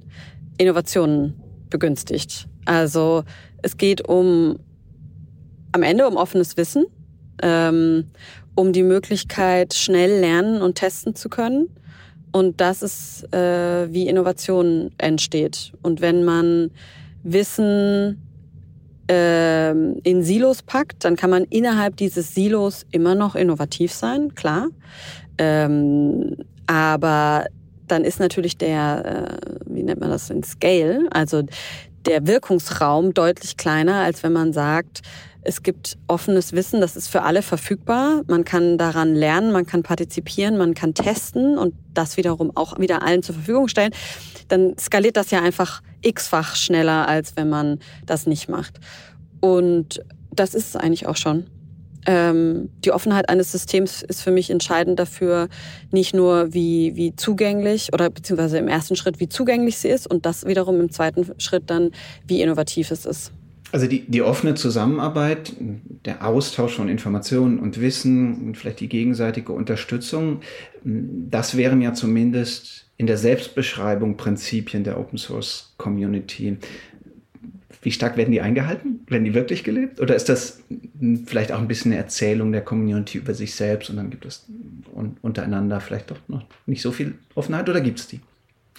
Innovationen begünstigt. Also es geht um am Ende um offenes Wissen, ähm, um die Möglichkeit, schnell lernen und testen zu können. Und das ist, äh, wie Innovation entsteht. Und wenn man Wissen äh, in Silos packt, dann kann man innerhalb dieses Silos immer noch innovativ sein, klar. Ähm, aber dann ist natürlich der, äh, wie nennt man das, in Scale, also der Wirkungsraum deutlich kleiner, als wenn man sagt, es gibt offenes Wissen, das ist für alle verfügbar. Man kann daran lernen, man kann partizipieren, man kann testen und das wiederum auch wieder allen zur Verfügung stellen. Dann skaliert das ja einfach x-fach schneller, als wenn man das nicht macht. Und das ist es eigentlich auch schon die Offenheit eines Systems ist für mich entscheidend dafür, nicht nur wie, wie zugänglich oder beziehungsweise im ersten Schritt, wie zugänglich sie ist und das wiederum im zweiten Schritt dann, wie innovativ es ist. Also die, die offene Zusammenarbeit, der Austausch von Informationen und Wissen und vielleicht die gegenseitige Unterstützung, das wären ja zumindest in der Selbstbeschreibung Prinzipien der Open Source Community. Wie stark werden die eingehalten? Werden die wirklich gelebt? Oder ist das vielleicht auch ein bisschen eine Erzählung der Community über sich selbst und dann gibt es untereinander vielleicht doch noch nicht so viel Offenheit oder gibt es die?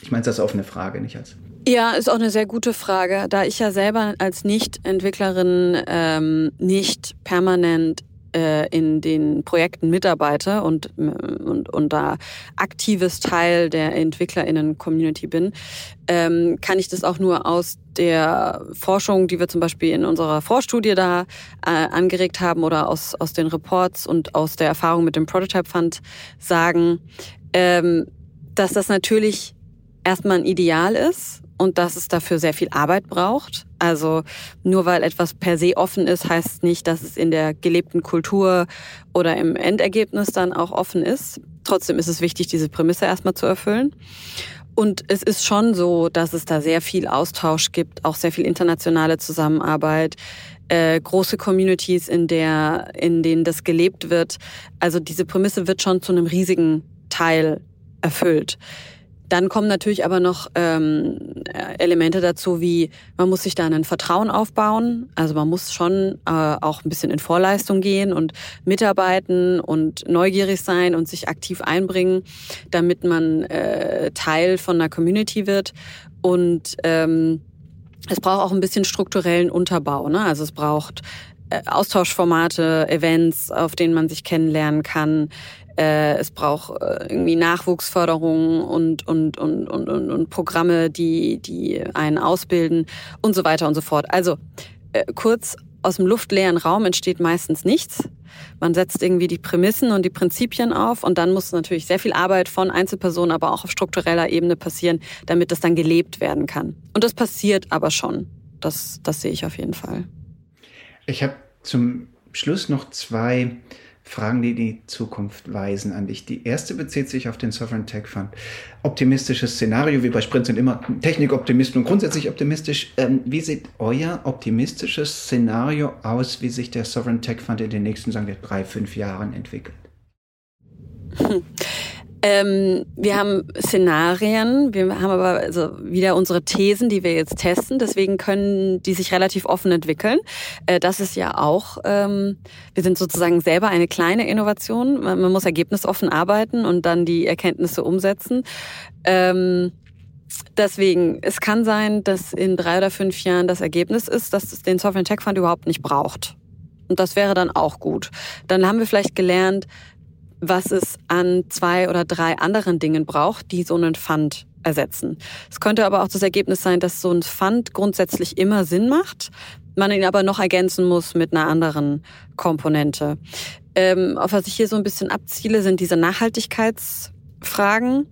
Ich meine, das ist eine offene Frage, nicht als. Ja, ist auch eine sehr gute Frage, da ich ja selber als Nicht-Entwicklerin ähm, nicht permanent äh, in den Projekten mitarbeite und, und, und da aktives Teil der EntwicklerInnen-Community bin, ähm, kann ich das auch nur aus der Forschung, die wir zum Beispiel in unserer Vorstudie da äh, angeregt haben oder aus, aus den Reports und aus der Erfahrung mit dem Prototype Fund sagen, ähm, dass das natürlich erstmal ein Ideal ist und dass es dafür sehr viel Arbeit braucht. Also nur weil etwas per se offen ist, heißt nicht, dass es in der gelebten Kultur oder im Endergebnis dann auch offen ist. Trotzdem ist es wichtig, diese Prämisse erstmal zu erfüllen. Und es ist schon so, dass es da sehr viel Austausch gibt, auch sehr viel internationale Zusammenarbeit, äh, große Communities, in der, in denen das gelebt wird. Also diese Prämisse wird schon zu einem riesigen Teil erfüllt. Dann kommen natürlich aber noch ähm, Elemente dazu, wie man muss sich da ein Vertrauen aufbauen. Also man muss schon äh, auch ein bisschen in Vorleistung gehen und mitarbeiten und neugierig sein und sich aktiv einbringen, damit man äh, Teil von einer Community wird. Und ähm, es braucht auch ein bisschen strukturellen Unterbau. Ne? Also es braucht äh, Austauschformate, Events, auf denen man sich kennenlernen kann. Äh, es braucht äh, irgendwie Nachwuchsförderung und, und, und, und, und, und Programme, die, die einen ausbilden und so weiter und so fort. Also äh, kurz, aus dem luftleeren Raum entsteht meistens nichts. Man setzt irgendwie die Prämissen und die Prinzipien auf und dann muss natürlich sehr viel Arbeit von Einzelpersonen, aber auch auf struktureller Ebene passieren, damit das dann gelebt werden kann. Und das passiert aber schon. Das, das sehe ich auf jeden Fall. Ich habe zum Schluss noch zwei Fragen, die die Zukunft weisen an dich. Die erste bezieht sich auf den Sovereign Tech Fund. Optimistisches Szenario, wie bei Sprint sind immer Technikoptimisten und grundsätzlich optimistisch. Ähm, wie sieht euer optimistisches Szenario aus, wie sich der Sovereign Tech Fund in den nächsten, sagen wir, drei, fünf Jahren entwickelt? Ähm, wir haben Szenarien, wir haben aber also wieder unsere Thesen, die wir jetzt testen. Deswegen können die sich relativ offen entwickeln. Äh, das ist ja auch, ähm, wir sind sozusagen selber eine kleine Innovation. Man, man, muss ergebnisoffen arbeiten und dann die Erkenntnisse umsetzen. Ähm, Deswegen, es kann sein, dass in drei oder fünf Jahren das Ergebnis ist, dass es den Sovereign Tech Fund überhaupt nicht braucht. Und das wäre dann auch gut. Dann haben wir vielleicht gelernt, was es an zwei oder drei anderen Dingen braucht, die so einen Fund ersetzen. Es könnte aber auch das Ergebnis sein, dass so ein Fund grundsätzlich immer Sinn macht, man ihn aber noch ergänzen muss mit einer anderen Komponente. Ähm, auf was ich hier so ein bisschen abziele, sind diese Nachhaltigkeitsfragen.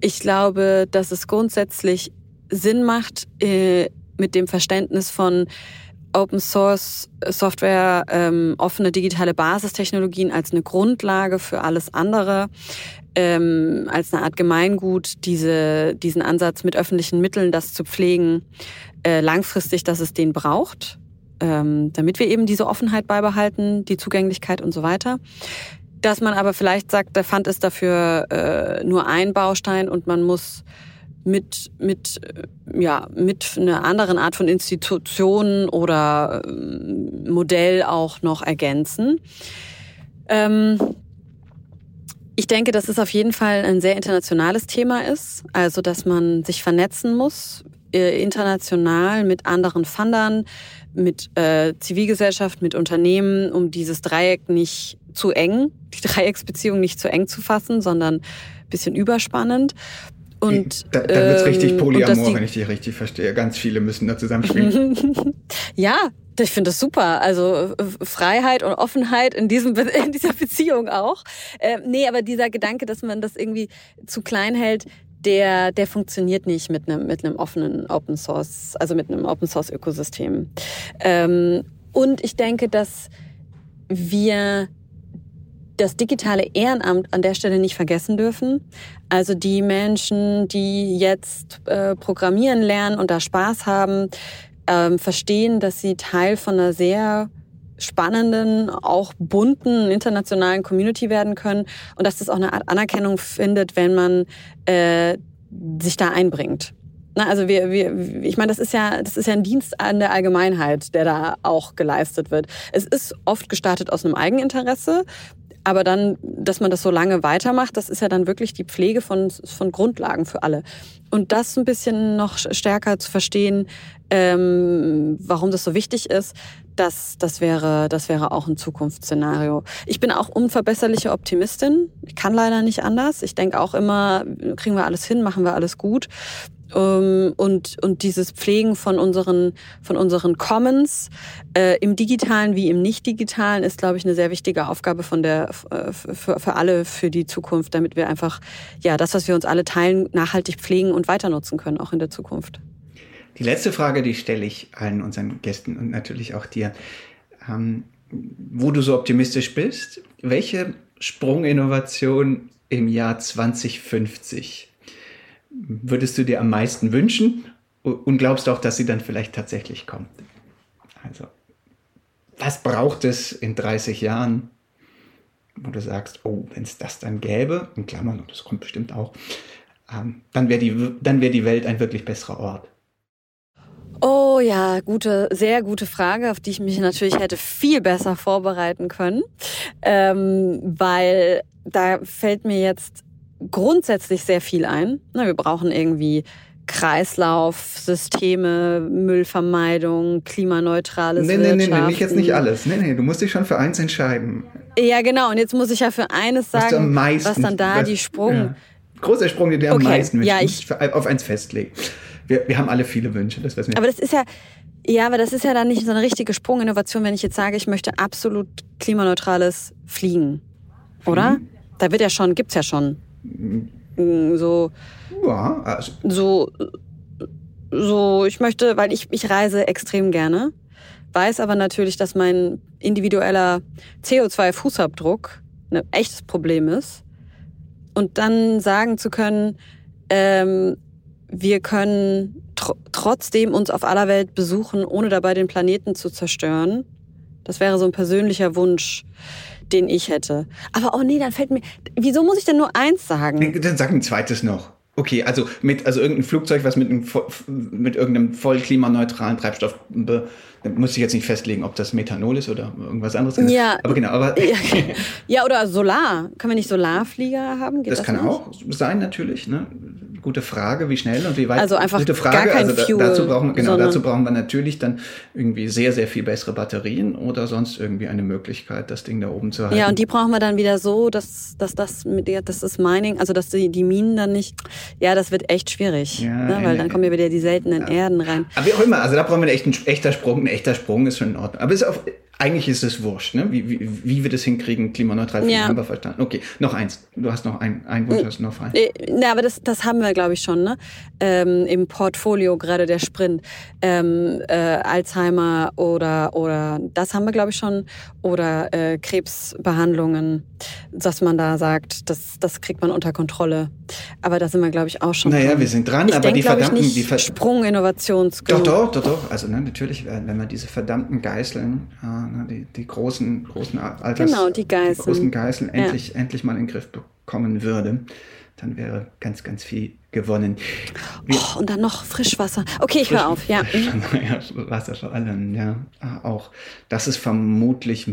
Ich glaube, dass es grundsätzlich Sinn macht, äh, mit dem Verständnis von Open Source Software, ähm, offene digitale Basistechnologien als eine Grundlage für alles andere, ähm, als eine Art Gemeingut, diese, diesen Ansatz mit öffentlichen Mitteln, das zu pflegen, äh, langfristig, dass es den braucht, ähm, damit wir eben diese Offenheit beibehalten, die Zugänglichkeit und so weiter. Dass man aber vielleicht sagt, der Fund ist dafür äh, nur ein Baustein und man muss mit, mit, äh, ja, mit einer anderen Art von Institutionen oder ähm, Modell auch noch ergänzen. Ähm, ich denke, dass es auf jeden Fall ein sehr internationales Thema ist, also dass man sich vernetzen muss, äh, international mit anderen Fundern, mit äh, Zivilgesellschaft, mit Unternehmen, um dieses Dreieck nicht zu eng, die Dreiecksbeziehung nicht zu eng zu fassen, sondern bisschen überspannend. Und, da, da wird es richtig ähm, Polyamor, wenn ich dich richtig verstehe. Ganz viele müssen da zusammenspielen. ja, ich finde das super. Also Freiheit und Offenheit in, diesem, in dieser Beziehung auch. Äh, nee, aber dieser Gedanke, dass man das irgendwie zu klein hält, der, der funktioniert nicht mit einem, mit einem offenen Open Source, also mit einem Open Source Ökosystem. Ähm, und ich denke, dass wir das digitale Ehrenamt an der Stelle nicht vergessen dürfen. Also die Menschen, die jetzt äh, programmieren lernen und da Spaß haben, ähm, verstehen, dass sie Teil von einer sehr spannenden, auch bunten internationalen Community werden können und dass das auch eine Art Anerkennung findet, wenn man äh, sich da einbringt. Na, also wir, wir, ich meine, das ist ja, das ist ja ein Dienst an der Allgemeinheit, der da auch geleistet wird. Es ist oft gestartet aus einem Eigeninteresse. Aber dann, dass man das so lange weitermacht, das ist ja dann wirklich die Pflege von, von Grundlagen für alle. Und das ein bisschen noch stärker zu verstehen, ähm, warum das so wichtig ist, das, das, wäre, das wäre auch ein Zukunftsszenario. Ich bin auch unverbesserliche Optimistin. Ich kann leider nicht anders. Ich denke auch immer, kriegen wir alles hin, machen wir alles gut. Ähm, und, und dieses Pflegen von unseren, von unseren Commons äh, im digitalen wie im nicht-digitalen ist, glaube ich, eine sehr wichtige Aufgabe von der, äh, für, für alle für die Zukunft, damit wir einfach ja das, was wir uns alle teilen, nachhaltig pflegen und weiter nutzen können, auch in der Zukunft. Die letzte Frage, die stelle ich allen unseren Gästen und natürlich auch dir. Ähm, wo du so optimistisch bist, welche Sprunginnovation im Jahr 2050 würdest du dir am meisten wünschen und glaubst auch, dass sie dann vielleicht tatsächlich kommt? Also, was braucht es in 30 Jahren, wo du sagst, oh, wenn es das dann gäbe, in Klammern, und das kommt bestimmt auch, ähm, dann wäre die, wär die Welt ein wirklich besserer Ort. Oh ja, gute, sehr gute Frage, auf die ich mich natürlich hätte viel besser vorbereiten können, ähm, weil da fällt mir jetzt grundsätzlich sehr viel ein. Wir brauchen irgendwie Kreislaufsysteme, Müllvermeidung, klimaneutrales nee, nee, Nee, nee, nee, nicht jetzt nicht alles. Nee, nee, du musst dich schon für eins entscheiden. Ja, genau. Und jetzt muss ich ja für eines sagen, was, was dann da was, die Sprung... Ja. Großer Sprung, du okay. am meisten. Ja, ich, auf eins festlegen. Wir, wir haben alle viele Wünsche, das wissen wir. Aber das ist ja, Ja, aber das ist ja dann nicht so eine richtige Sprunginnovation, wenn ich jetzt sage, ich möchte absolut klimaneutrales Fliegen. Oder? Mhm. Da wird ja schon, gibt's ja schon. Mhm. So. Ja, also. So, so, ich möchte, weil ich, ich reise extrem gerne, weiß aber natürlich, dass mein individueller CO2-Fußabdruck ein echtes Problem ist. Und dann sagen zu können, ähm, wir können tr trotzdem uns auf aller Welt besuchen, ohne dabei den Planeten zu zerstören. Das wäre so ein persönlicher Wunsch, den ich hätte. Aber oh nee, dann fällt mir. Wieso muss ich denn nur eins sagen? Dann sag ein zweites noch. Okay, also mit also irgendein Flugzeug, was mit, einem, mit irgendeinem voll klimaneutralen Treibstoff muss ich jetzt nicht festlegen, ob das Methanol ist oder irgendwas anderes. Ja. Aber genau, aber. Ja, ja oder Solar. Können wir nicht Solarflieger haben? Geht das, das kann nicht? auch sein, natürlich. Ne? Gute Frage, wie schnell und wie weit. Also einfach gute Frage. gar kein also Fuel, dazu brauchen, genau, dazu brauchen wir natürlich dann irgendwie sehr, sehr viel bessere Batterien oder sonst irgendwie eine Möglichkeit, das Ding da oben zu halten. Ja, und die brauchen wir dann wieder so, dass, dass das mit der, das ist Mining, also dass die, die Minen dann nicht. Ja, das wird echt schwierig. Ja, ne? Weil dann kommen ja wieder die seltenen ja. Erden rein. Aber wie auch immer, also da brauchen wir echt einen echter Sprung, ein echter Sprung ist schon in Ordnung. Aber ist auf, eigentlich ist es wurscht, ne? wie, wie, wie wir das hinkriegen, klimaneutral ja. haben wir verstanden. Okay, noch eins. Du hast noch ein, ein Wunsch, hast du noch frei. Äh, na, aber das, das haben wir, glaube ich, schon, ne? Ähm, Im Portfolio, gerade der Sprint. Ähm, äh, Alzheimer oder, oder das haben wir, glaube ich, schon. Oder äh, Krebsbehandlungen, dass man da sagt, das, das kriegt man unter Kontrolle. Aber da sind wir, glaube ich, auch schon. Naja, dran. wir sind dran, ich aber denk, die verdammten. Ich nicht die Ver Sprung Innovations. Doch, doch, doch, doch. Also ne, natürlich, wenn man diese verdammten Geißeln äh, Ne, die, die großen, großen Alters, genau, die, Geißeln. die großen Geißeln endlich, ja. endlich mal in den Griff bekommen würde, dann wäre ganz, ganz viel gewonnen. oh, und dann noch Frischwasser. Okay, ich höre auf, ja. Wasser vor allem, ja, ah, auch. Das ist vermutlich,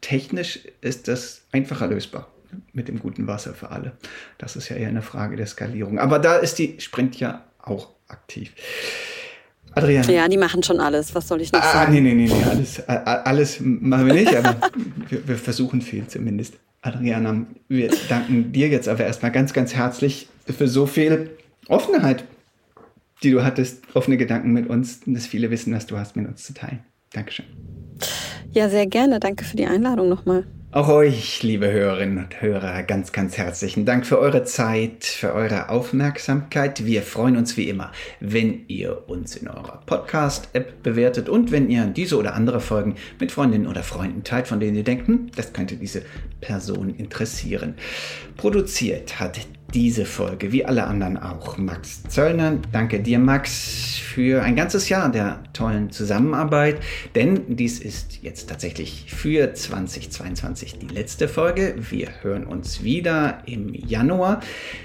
technisch ist das einfacher lösbar mit dem guten Wasser für alle. Das ist ja eher eine Frage der Skalierung. Aber da ist die Sprint ja auch aktiv. Adrian. Ja, die machen schon alles. Was soll ich noch ah, sagen? Nee, nee, nee, nee. Alles, alles machen wir nicht, aber wir, wir, versuchen viel zumindest. Adriana, wir danken dir jetzt aber erstmal ganz, ganz herzlich für so viel Offenheit, die du hattest, offene Gedanken mit uns, das viele Wissen, was du hast, mit uns zu teilen. Dankeschön. Ja, sehr gerne. Danke für die Einladung nochmal. Auch euch, liebe Hörerinnen und Hörer, ganz, ganz herzlichen Dank für eure Zeit, für eure Aufmerksamkeit. Wir freuen uns wie immer, wenn ihr uns in eurer Podcast-App bewertet und wenn ihr diese oder andere Folgen mit Freundinnen oder Freunden teilt, von denen ihr denkt, hm, das könnte diese Person interessieren. Produziert hat diese Folge, wie alle anderen auch. Max Zöllner, danke dir, Max, für ein ganzes Jahr der tollen Zusammenarbeit, denn dies ist jetzt tatsächlich für 2022 die letzte Folge. Wir hören uns wieder im Januar.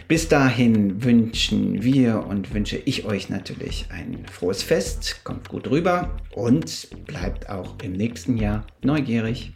Bis dahin wünschen wir und wünsche ich euch natürlich ein frohes Fest. Kommt gut rüber und bleibt auch im nächsten Jahr neugierig.